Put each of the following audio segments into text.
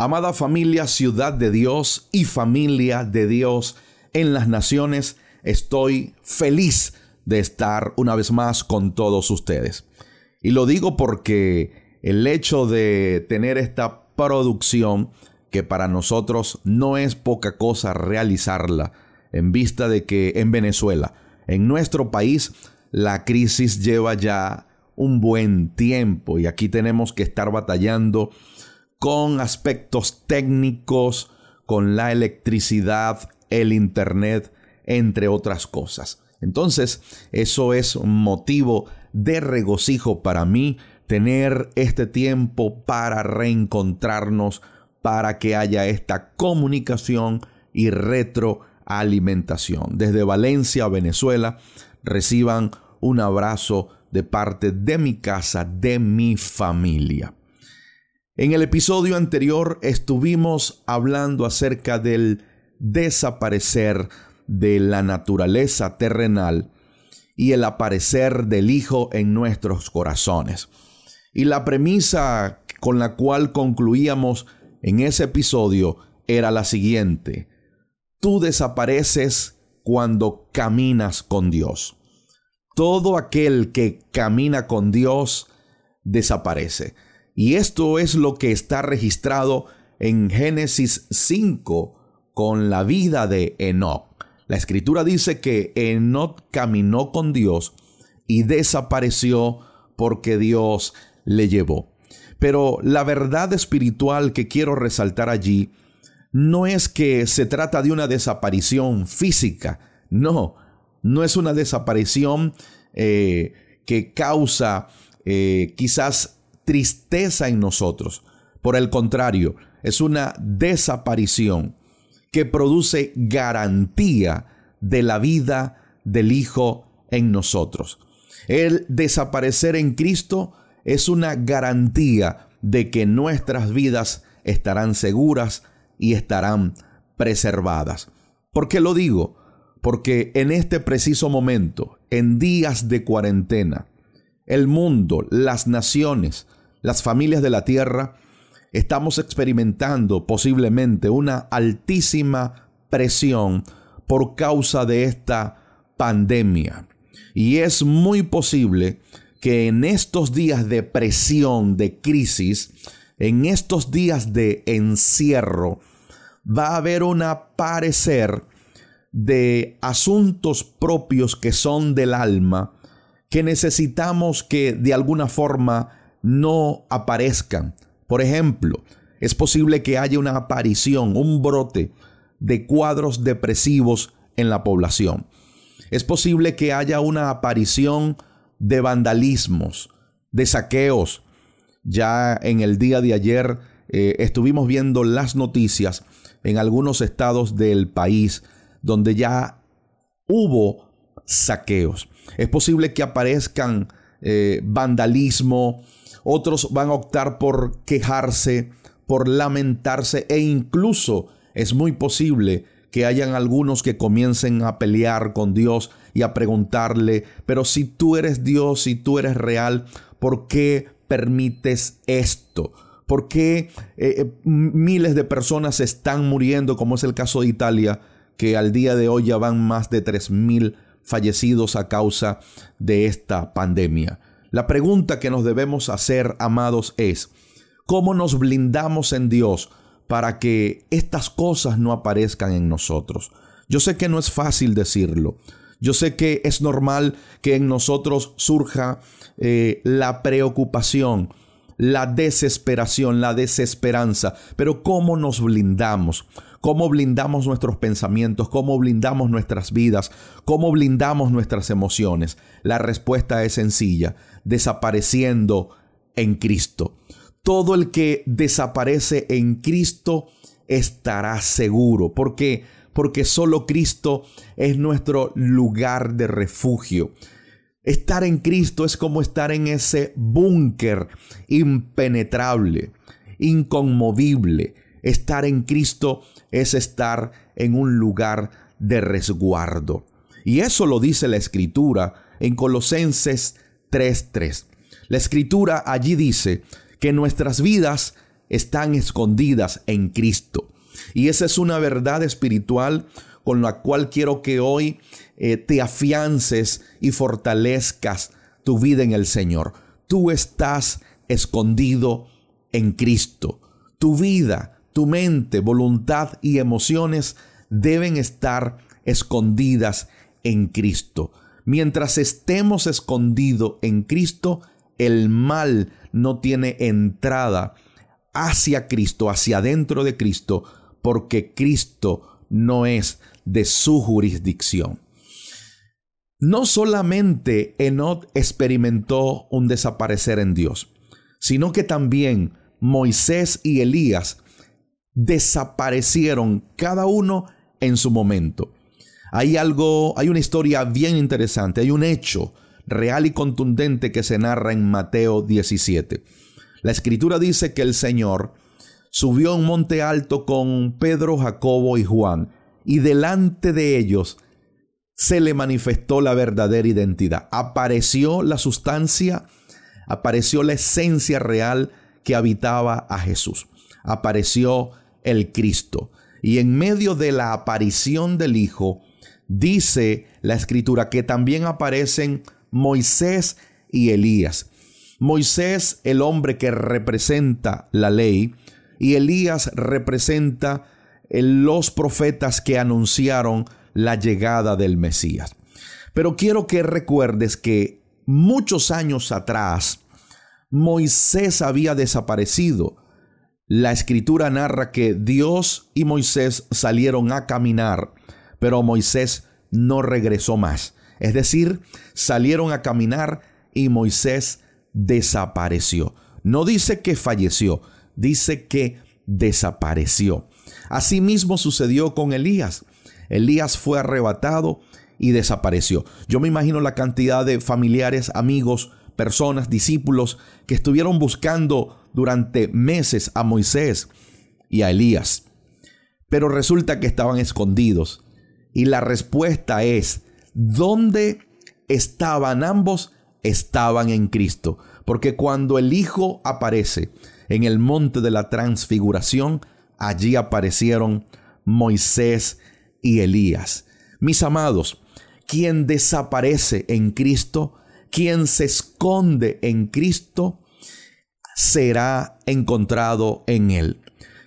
Amada familia, ciudad de Dios y familia de Dios en las naciones, estoy feliz de estar una vez más con todos ustedes. Y lo digo porque el hecho de tener esta producción, que para nosotros no es poca cosa realizarla, en vista de que en Venezuela, en nuestro país, la crisis lleva ya un buen tiempo y aquí tenemos que estar batallando con aspectos técnicos, con la electricidad, el Internet, entre otras cosas. Entonces, eso es un motivo de regocijo para mí, tener este tiempo para reencontrarnos, para que haya esta comunicación y retroalimentación. Desde Valencia, Venezuela, reciban un abrazo de parte de mi casa, de mi familia. En el episodio anterior estuvimos hablando acerca del desaparecer de la naturaleza terrenal y el aparecer del Hijo en nuestros corazones. Y la premisa con la cual concluíamos en ese episodio era la siguiente. Tú desapareces cuando caminas con Dios. Todo aquel que camina con Dios desaparece. Y esto es lo que está registrado en Génesis 5 con la vida de Enoch. La escritura dice que Enoch caminó con Dios y desapareció porque Dios le llevó. Pero la verdad espiritual que quiero resaltar allí no es que se trata de una desaparición física, no, no es una desaparición eh, que causa eh, quizás tristeza en nosotros. Por el contrario, es una desaparición que produce garantía de la vida del Hijo en nosotros. El desaparecer en Cristo es una garantía de que nuestras vidas estarán seguras y estarán preservadas. ¿Por qué lo digo? Porque en este preciso momento, en días de cuarentena, el mundo, las naciones, las familias de la tierra, estamos experimentando posiblemente una altísima presión por causa de esta pandemia. Y es muy posible que en estos días de presión, de crisis, en estos días de encierro, va a haber un aparecer de asuntos propios que son del alma, que necesitamos que de alguna forma no aparezcan. Por ejemplo, es posible que haya una aparición, un brote de cuadros depresivos en la población. Es posible que haya una aparición de vandalismos, de saqueos. Ya en el día de ayer eh, estuvimos viendo las noticias en algunos estados del país donde ya hubo saqueos. Es posible que aparezcan eh, vandalismo, otros van a optar por quejarse, por lamentarse e incluso es muy posible que hayan algunos que comiencen a pelear con Dios y a preguntarle, pero si tú eres Dios, si tú eres real, ¿por qué permites esto? ¿Por qué eh, eh, miles de personas están muriendo, como es el caso de Italia, que al día de hoy ya van más de 3.000 fallecidos a causa de esta pandemia? La pregunta que nos debemos hacer, amados, es, ¿cómo nos blindamos en Dios para que estas cosas no aparezcan en nosotros? Yo sé que no es fácil decirlo. Yo sé que es normal que en nosotros surja eh, la preocupación, la desesperación, la desesperanza. Pero ¿cómo nos blindamos? ¿Cómo blindamos nuestros pensamientos? ¿Cómo blindamos nuestras vidas? ¿Cómo blindamos nuestras emociones? La respuesta es sencilla desapareciendo en Cristo. Todo el que desaparece en Cristo estará seguro. ¿Por qué? Porque solo Cristo es nuestro lugar de refugio. Estar en Cristo es como estar en ese búnker impenetrable, inconmovible. Estar en Cristo es estar en un lugar de resguardo. Y eso lo dice la Escritura en Colosenses 3.3. La escritura allí dice que nuestras vidas están escondidas en Cristo. Y esa es una verdad espiritual con la cual quiero que hoy eh, te afiances y fortalezcas tu vida en el Señor. Tú estás escondido en Cristo. Tu vida, tu mente, voluntad y emociones deben estar escondidas en Cristo. Mientras estemos escondidos en Cristo, el mal no tiene entrada hacia Cristo, hacia adentro de Cristo, porque Cristo no es de su jurisdicción. No solamente Enoch experimentó un desaparecer en Dios, sino que también Moisés y Elías desaparecieron cada uno en su momento. Hay algo, hay una historia bien interesante, hay un hecho real y contundente que se narra en Mateo 17. La escritura dice que el Señor subió a un monte alto con Pedro, Jacobo y Juan, y delante de ellos se le manifestó la verdadera identidad. Apareció la sustancia, apareció la esencia real que habitaba a Jesús. Apareció el Cristo. Y en medio de la aparición del Hijo, dice la escritura que también aparecen Moisés y Elías. Moisés, el hombre que representa la ley, y Elías representa los profetas que anunciaron la llegada del Mesías. Pero quiero que recuerdes que muchos años atrás Moisés había desaparecido. La escritura narra que Dios y Moisés salieron a caminar, pero Moisés no regresó más. Es decir, salieron a caminar y Moisés desapareció. No dice que falleció, dice que desapareció. Asimismo sucedió con Elías. Elías fue arrebatado y desapareció. Yo me imagino la cantidad de familiares, amigos, personas, discípulos que estuvieron buscando durante meses a Moisés y a Elías. Pero resulta que estaban escondidos. Y la respuesta es, ¿dónde estaban ambos? Estaban en Cristo. Porque cuando el Hijo aparece en el monte de la transfiguración, allí aparecieron Moisés y Elías. Mis amados, quien desaparece en Cristo, quien se esconde en Cristo, será encontrado en Él.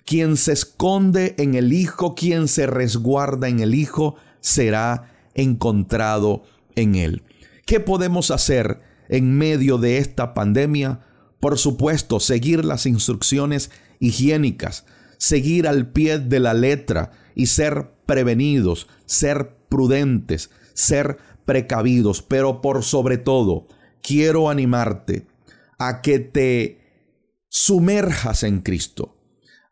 Quien se esconde en el Hijo, quien se resguarda en el Hijo, será encontrado en Él. ¿Qué podemos hacer en medio de esta pandemia? Por supuesto, seguir las instrucciones higiénicas, seguir al pie de la letra y ser prevenidos, ser prudentes, ser precavidos, pero por sobre todo, quiero animarte a que te sumerjas en Cristo,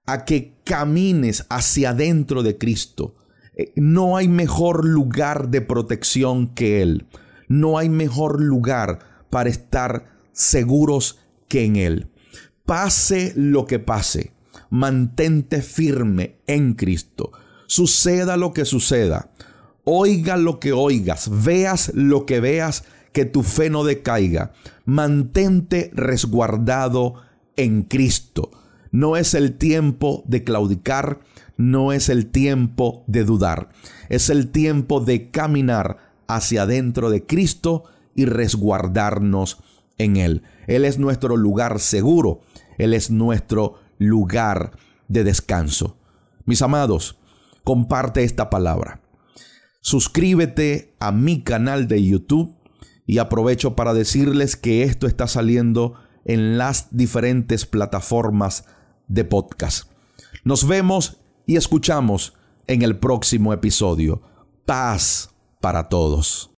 a que camines hacia adentro de Cristo. Eh, no hay mejor lugar de protección que Él. No hay mejor lugar para estar seguros que en Él. Pase lo que pase, mantente firme en Cristo. Suceda lo que suceda, oiga lo que oigas, veas lo que veas, que tu fe no decaiga. Mantente resguardado en Cristo. No es el tiempo de claudicar, no es el tiempo de dudar. Es el tiempo de caminar hacia adentro de Cristo y resguardarnos en Él. Él es nuestro lugar seguro. Él es nuestro lugar de descanso. Mis amados, comparte esta palabra. Suscríbete a mi canal de YouTube y aprovecho para decirles que esto está saliendo en las diferentes plataformas de podcast. Nos vemos y escuchamos en el próximo episodio. Paz para todos.